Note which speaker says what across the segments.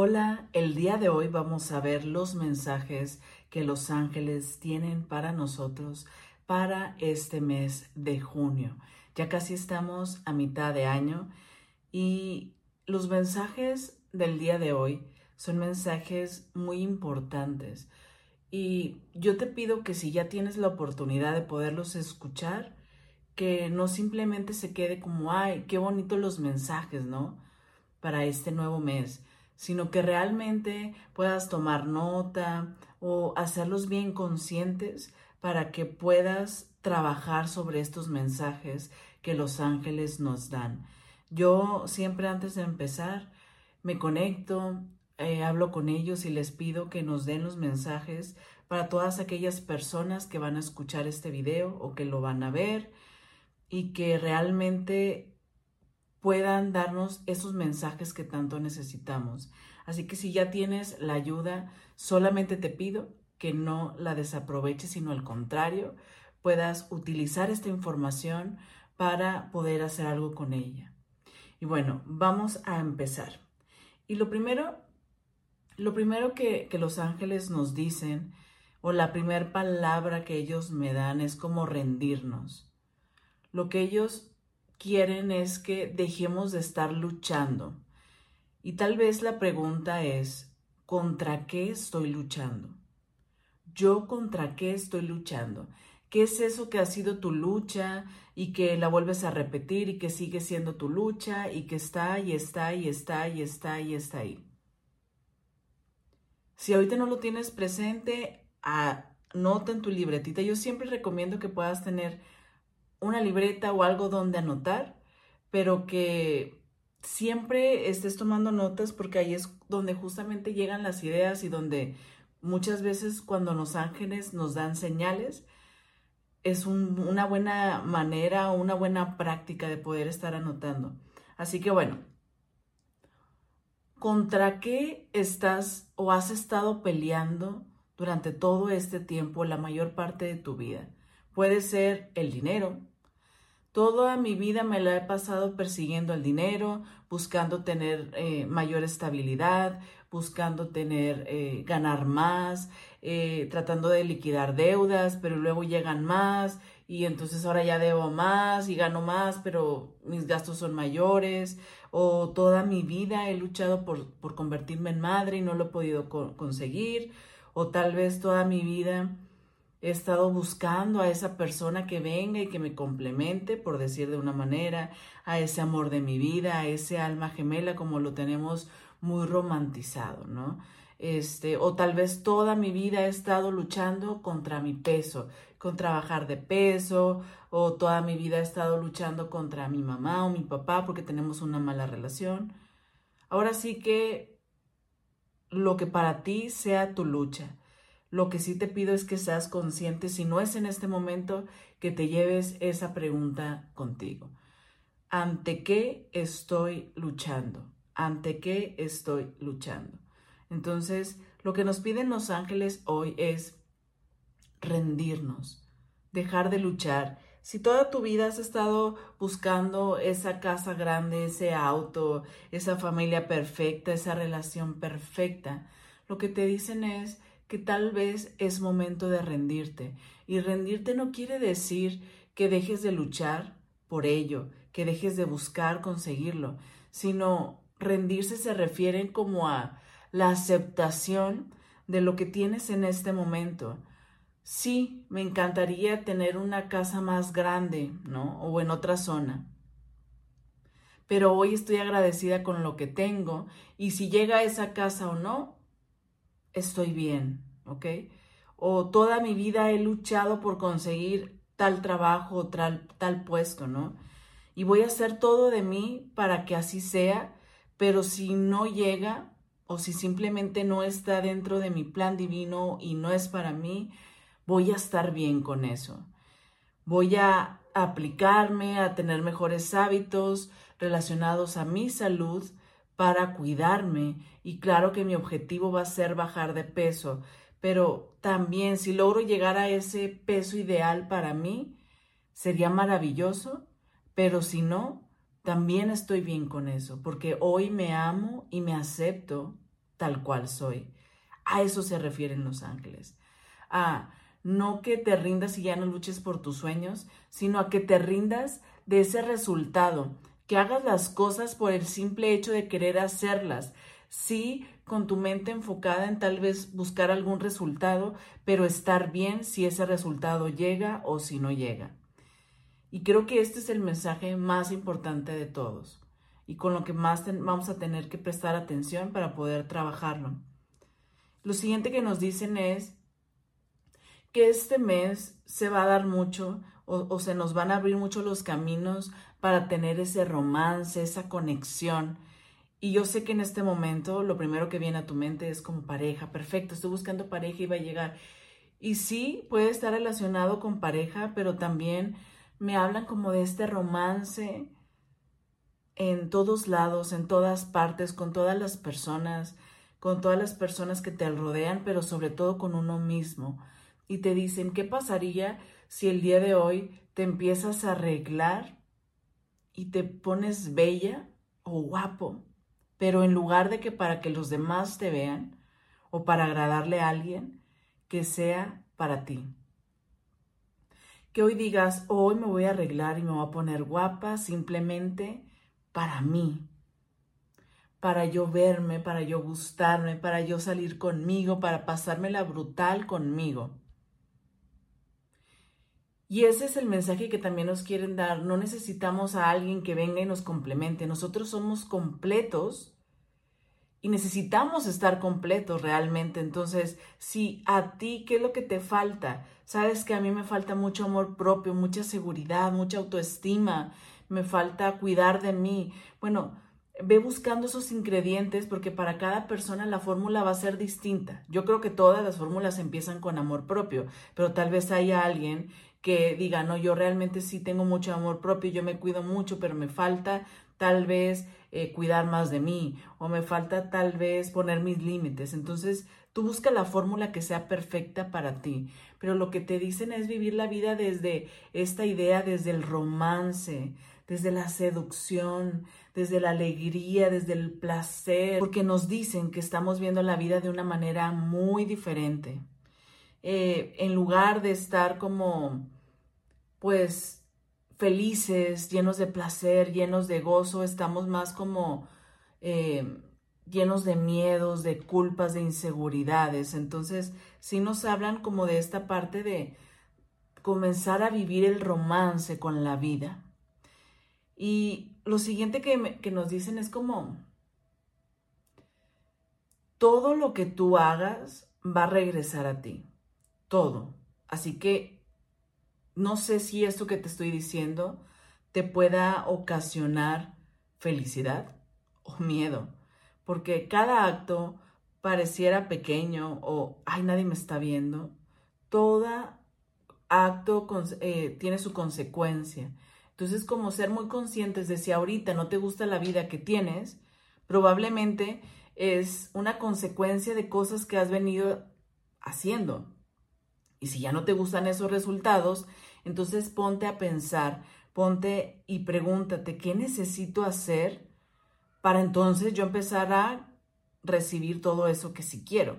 Speaker 1: Hola, el día de hoy vamos a ver los mensajes que los ángeles tienen para nosotros para este mes de junio. Ya casi estamos a mitad de año y los mensajes del día de hoy son mensajes muy importantes y yo te pido que si ya tienes la oportunidad de poderlos escuchar, que no simplemente se quede como, ay, qué bonitos los mensajes, ¿no? Para este nuevo mes sino que realmente puedas tomar nota o hacerlos bien conscientes para que puedas trabajar sobre estos mensajes que los ángeles nos dan. Yo siempre antes de empezar me conecto, eh, hablo con ellos y les pido que nos den los mensajes para todas aquellas personas que van a escuchar este video o que lo van a ver y que realmente puedan darnos esos mensajes que tanto necesitamos. Así que si ya tienes la ayuda, solamente te pido que no la desaproveches, sino al contrario, puedas utilizar esta información para poder hacer algo con ella. Y bueno, vamos a empezar. Y lo primero, lo primero que, los ángeles nos dicen, o la primera palabra que ellos me dan es como rendirnos. Lo que ellos quieren es que dejemos de estar luchando. Y tal vez la pregunta es, ¿contra qué estoy luchando? ¿Yo contra qué estoy luchando? ¿Qué es eso que ha sido tu lucha y que la vuelves a repetir y que sigue siendo tu lucha y que está y está y está y está y está ahí? Si ahorita no lo tienes presente, anota en tu libretita. Yo siempre recomiendo que puedas tener una libreta o algo donde anotar, pero que siempre estés tomando notas porque ahí es donde justamente llegan las ideas y donde muchas veces cuando los ángeles nos dan señales, es una buena manera o una buena práctica de poder estar anotando. Así que bueno, ¿contra qué estás o has estado peleando durante todo este tiempo, la mayor parte de tu vida? Puede ser el dinero. Toda mi vida me la he pasado persiguiendo el dinero, buscando tener eh, mayor estabilidad, buscando tener, eh, ganar más, eh, tratando de liquidar deudas, pero luego llegan más y entonces ahora ya debo más y gano más, pero mis gastos son mayores. O toda mi vida he luchado por, por convertirme en madre y no lo he podido conseguir. O tal vez toda mi vida He estado buscando a esa persona que venga y que me complemente, por decir de una manera, a ese amor de mi vida, a ese alma gemela como lo tenemos muy romantizado, ¿no? Este, o tal vez toda mi vida he estado luchando contra mi peso, contra bajar de peso, o toda mi vida he estado luchando contra mi mamá o mi papá porque tenemos una mala relación. Ahora sí que lo que para ti sea tu lucha, lo que sí te pido es que seas consciente, si no es en este momento, que te lleves esa pregunta contigo. ¿Ante qué estoy luchando? ¿Ante qué estoy luchando? Entonces, lo que nos piden los ángeles hoy es rendirnos, dejar de luchar. Si toda tu vida has estado buscando esa casa grande, ese auto, esa familia perfecta, esa relación perfecta, lo que te dicen es que tal vez es momento de rendirte. Y rendirte no quiere decir que dejes de luchar por ello, que dejes de buscar conseguirlo, sino rendirse se refiere como a la aceptación de lo que tienes en este momento. Sí, me encantaría tener una casa más grande, ¿no? O en otra zona. Pero hoy estoy agradecida con lo que tengo y si llega a esa casa o no, estoy bien, ¿ok? O toda mi vida he luchado por conseguir tal trabajo tal, tal puesto, ¿no? Y voy a hacer todo de mí para que así sea, pero si no llega o si simplemente no está dentro de mi plan divino y no es para mí, voy a estar bien con eso. Voy a aplicarme, a tener mejores hábitos relacionados a mi salud, para cuidarme y claro que mi objetivo va a ser bajar de peso, pero también si logro llegar a ese peso ideal para mí, sería maravilloso, pero si no, también estoy bien con eso, porque hoy me amo y me acepto tal cual soy. A eso se refieren los ángeles. A no que te rindas y ya no luches por tus sueños, sino a que te rindas de ese resultado, que hagas las cosas por el simple hecho de querer hacerlas. Sí, con tu mente enfocada en tal vez buscar algún resultado, pero estar bien si ese resultado llega o si no llega. Y creo que este es el mensaje más importante de todos y con lo que más vamos a tener que prestar atención para poder trabajarlo. Lo siguiente que nos dicen es que este mes se va a dar mucho o, se nos van a abrir mucho los caminos para tener ese romance, esa conexión. Y yo sé que en este momento lo primero que viene a tu mente es como pareja, perfecto, estoy buscando pareja y va a llegar. Y sí, puede estar relacionado con pareja, pero también me hablan como de este romance en todos lados, en todas partes, con todas las personas, con todas las personas que te rodean, pero sobre todo con uno mismo. Y te dicen, ¿qué pasaría si el día de hoy te empiezas a arreglar y te pones bella o guapo? Pero en lugar de que para que los demás te vean o para agradarle a alguien, que sea para ti. Que hoy digas, hoy me voy a arreglar y me voy a poner guapa simplemente para mí, para yo verme, para yo gustarme, para yo salir conmigo, para pasármela brutal conmigo. Y ese es el mensaje que también nos quieren dar. No necesitamos a alguien que venga y nos complemente. Nosotros somos completos y necesitamos estar completos realmente. Entonces, si a ti, ¿qué es lo que te falta? Sabes que a mí me falta mucho amor propio, mucha seguridad, mucha autoestima, me falta cuidar de mí. Bueno, ve buscando esos ingredientes porque para cada persona la fórmula va a ser distinta. Yo creo que todas las fórmulas empiezan con amor propio, pero tal vez haya alguien que diga, no, yo realmente sí tengo mucho amor propio, yo me cuido mucho, pero me falta tal vez eh, cuidar más de mí o me falta tal vez poner mis límites. Entonces, tú busca la fórmula que sea perfecta para ti, pero lo que te dicen es vivir la vida desde esta idea, desde el romance, desde la seducción, desde la alegría, desde el placer, porque nos dicen que estamos viendo la vida de una manera muy diferente. Eh, en lugar de estar como, pues, felices, llenos de placer, llenos de gozo, estamos más como eh, llenos de miedos, de culpas, de inseguridades. Entonces, sí nos hablan como de esta parte de comenzar a vivir el romance con la vida. Y lo siguiente que, que nos dicen es como, todo lo que tú hagas va a regresar a ti, todo. Así que no sé si esto que te estoy diciendo te pueda ocasionar felicidad o miedo, porque cada acto pareciera pequeño o, ay, nadie me está viendo, todo acto eh, tiene su consecuencia. Entonces, como ser muy conscientes de si ahorita no te gusta la vida que tienes, probablemente es una consecuencia de cosas que has venido haciendo. Y si ya no te gustan esos resultados, entonces ponte a pensar, ponte y pregúntate, ¿qué necesito hacer para entonces yo empezar a recibir todo eso que sí quiero?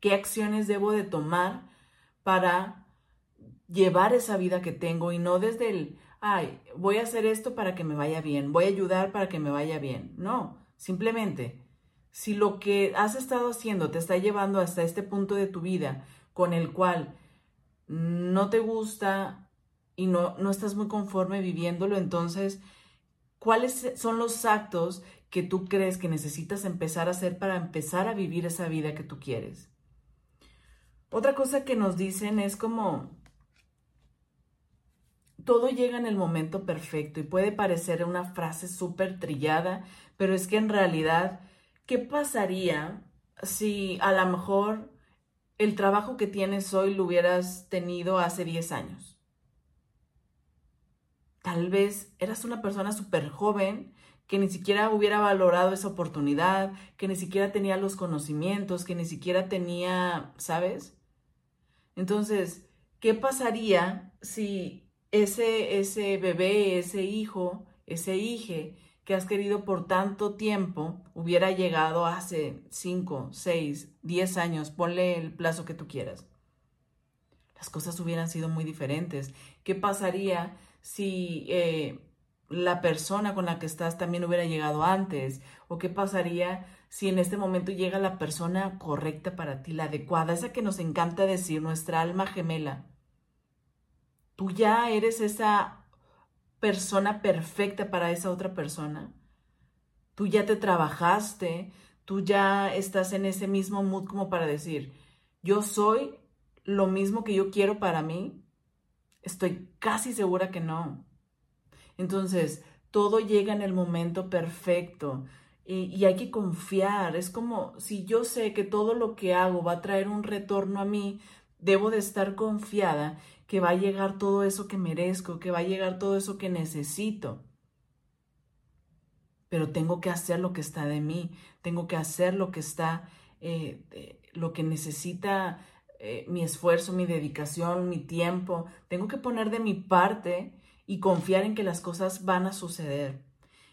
Speaker 1: ¿Qué acciones debo de tomar para llevar esa vida que tengo y no desde el, ay, voy a hacer esto para que me vaya bien, voy a ayudar para que me vaya bien. No, simplemente, si lo que has estado haciendo te está llevando hasta este punto de tu vida con el cual no te gusta y no, no estás muy conforme viviéndolo, entonces, ¿cuáles son los actos que tú crees que necesitas empezar a hacer para empezar a vivir esa vida que tú quieres? Otra cosa que nos dicen es como, todo llega en el momento perfecto y puede parecer una frase súper trillada, pero es que en realidad, ¿qué pasaría si a lo mejor el trabajo que tienes hoy lo hubieras tenido hace 10 años? Tal vez eras una persona súper joven que ni siquiera hubiera valorado esa oportunidad, que ni siquiera tenía los conocimientos, que ni siquiera tenía, ¿sabes? Entonces, ¿qué pasaría si ese, ese bebé, ese hijo, ese hije que has querido por tanto tiempo hubiera llegado hace 5, 6, 10 años, ponle el plazo que tú quieras. Las cosas hubieran sido muy diferentes. ¿Qué pasaría si eh, la persona con la que estás también hubiera llegado antes? ¿O qué pasaría si en este momento llega la persona correcta para ti, la adecuada, esa que nos encanta decir, nuestra alma gemela? Tú ya eres esa persona perfecta para esa otra persona. Tú ya te trabajaste, tú ya estás en ese mismo mood como para decir, yo soy lo mismo que yo quiero para mí. Estoy casi segura que no. Entonces, todo llega en el momento perfecto y, hay que confiar. Es como si yo sé que todo lo que hago va a traer un retorno a mí, debo de estar confiada que va a llegar todo eso que merezco, que va a llegar todo eso que necesito. Pero tengo que hacer lo que está de mí, tengo que hacer lo que está, eh, lo que necesita eh, mi esfuerzo, mi dedicación, mi tiempo. Tengo que poner de mi parte y confiar en que las cosas van a suceder.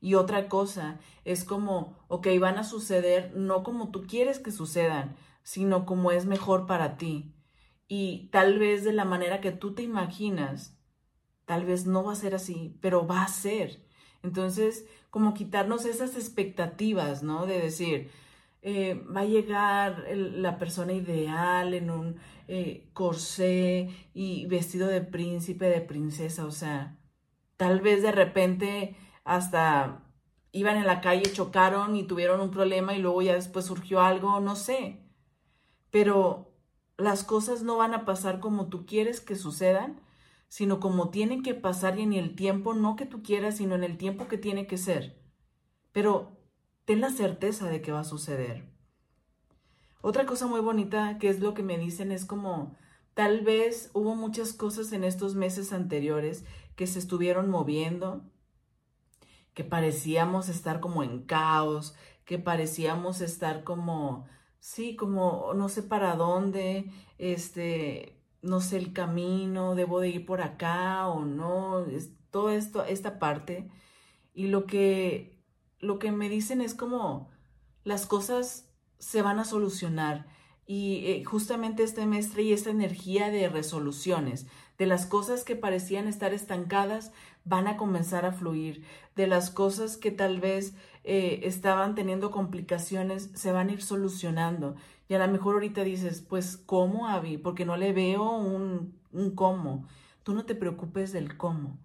Speaker 1: Y otra cosa es como, ok, van a suceder no como tú quieres que sucedan, sino como es mejor para ti. Y tal vez de la manera que tú te imaginas, tal vez no va a ser así, pero va a ser. Entonces, como quitarnos esas expectativas, ¿no? De decir, eh, va a llegar la persona ideal en un eh, corsé y vestido de príncipe, de princesa, o sea, tal vez de repente hasta iban en la calle, chocaron y tuvieron un problema y luego ya después surgió algo, no sé, pero las cosas no van a pasar como tú quieres que sucedan, sino como tienen que pasar y en el tiempo no que tú quieras, sino en el tiempo que tiene que ser. Pero ten la certeza de que va a suceder. Otra cosa muy bonita que es lo que me dicen es como tal vez hubo muchas cosas en estos meses anteriores que se estuvieron moviendo, que parecíamos estar como en caos, que parecíamos estar como, sí, como no sé para dónde, este, no sé el camino, debo de ir por acá o no, es, todo esto, esta parte. Y lo que lo que me dicen es como las cosas se van a solucionar y eh, justamente este mes y esta energía de resoluciones, de las cosas que parecían estar estancadas, van a comenzar a fluir, de las cosas que tal vez eh, estaban teniendo complicaciones, se van a ir solucionando. Y a lo mejor ahorita dices, pues, ¿cómo, Avi? Porque no le veo un, un cómo. Tú no te preocupes del cómo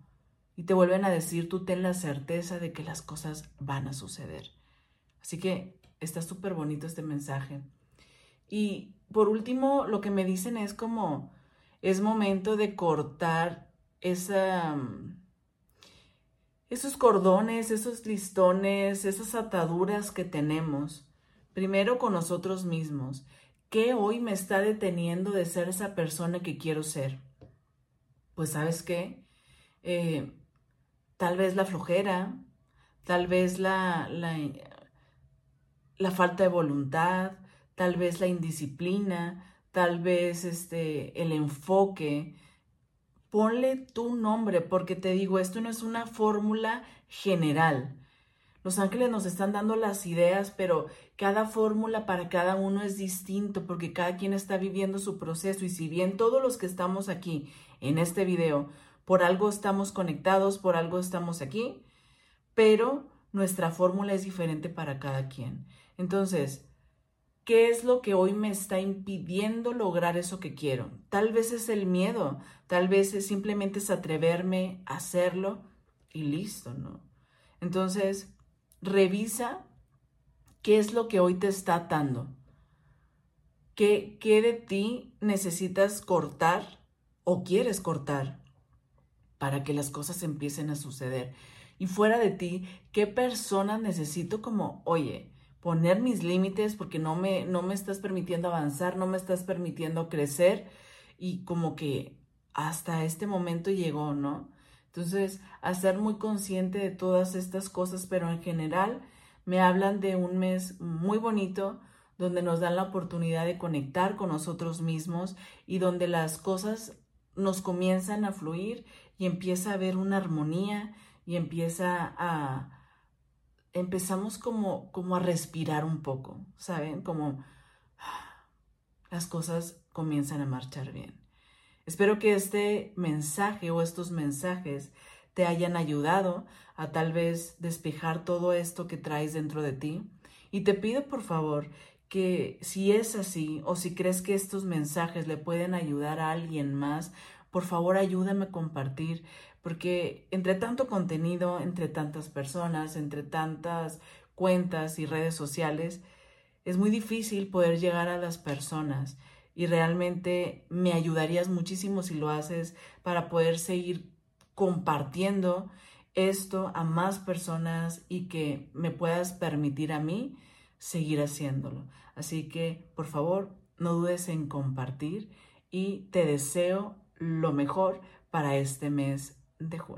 Speaker 1: y te vuelven a decir, tú ten la certeza de que las cosas van a suceder. Así que está súper bonito este mensaje. Y por último, lo que me dicen es como, es momento de cortar esa, esos cordones, esos listones, esas ataduras que tenemos. Primero con nosotros mismos. ¿Qué hoy me está deteniendo de ser esa persona que quiero ser? Pues sabes qué? Eh, tal vez la flojera, tal vez la, la, falta de voluntad, tal vez la indisciplina, tal vez este, el enfoque. Ponle tu nombre, porque te digo, esto no es una fórmula general. Los ángeles nos están dando las ideas, pero cada fórmula para cada uno es distinto porque cada quien está viviendo su proceso y si bien todos los que estamos aquí en este video por algo estamos conectados, por algo estamos aquí, pero nuestra fórmula es diferente para cada quien. Entonces, ¿qué es lo que hoy me está impidiendo lograr eso que quiero? Tal vez es el miedo, tal vez es simplemente es atreverme a hacerlo y listo, ¿no? Entonces, revisa qué es lo que hoy te está atando. ¿Qué, qué de ti necesitas cortar o quieres cortar? para que las cosas empiecen a suceder. Y fuera de ti, ¿qué personas necesito como, oye, poner mis límites porque no me, no me estás permitiendo avanzar, no me estás permitiendo crecer y como que hasta este momento llegó, ¿no? Entonces, a ser muy consciente de todas estas cosas, pero en general me hablan de un mes muy bonito donde nos dan la oportunidad de conectar con nosotros mismos y donde las cosas nos comienzan a fluir y empieza a haber una armonía y empieza a, empezamos como, como a respirar un poco, ¿saben? Como las cosas comienzan a marchar bien. Espero que este mensaje o estos mensajes te hayan ayudado a tal vez despejar todo esto que traes dentro de ti. Y te pido por favor que si es así o si crees que estos mensajes le pueden ayudar a alguien más, por favor ayúdame a compartir, porque entre tanto contenido, entre tantas personas, entre tantas cuentas y redes sociales, es muy difícil poder llegar a las personas y realmente me ayudarías muchísimo si lo haces para poder seguir compartiendo esto a más personas y que me puedas permitir a mí seguir haciéndolo. Así que, por favor, no dudes en compartir y te deseo lo mejor para este mes de junio.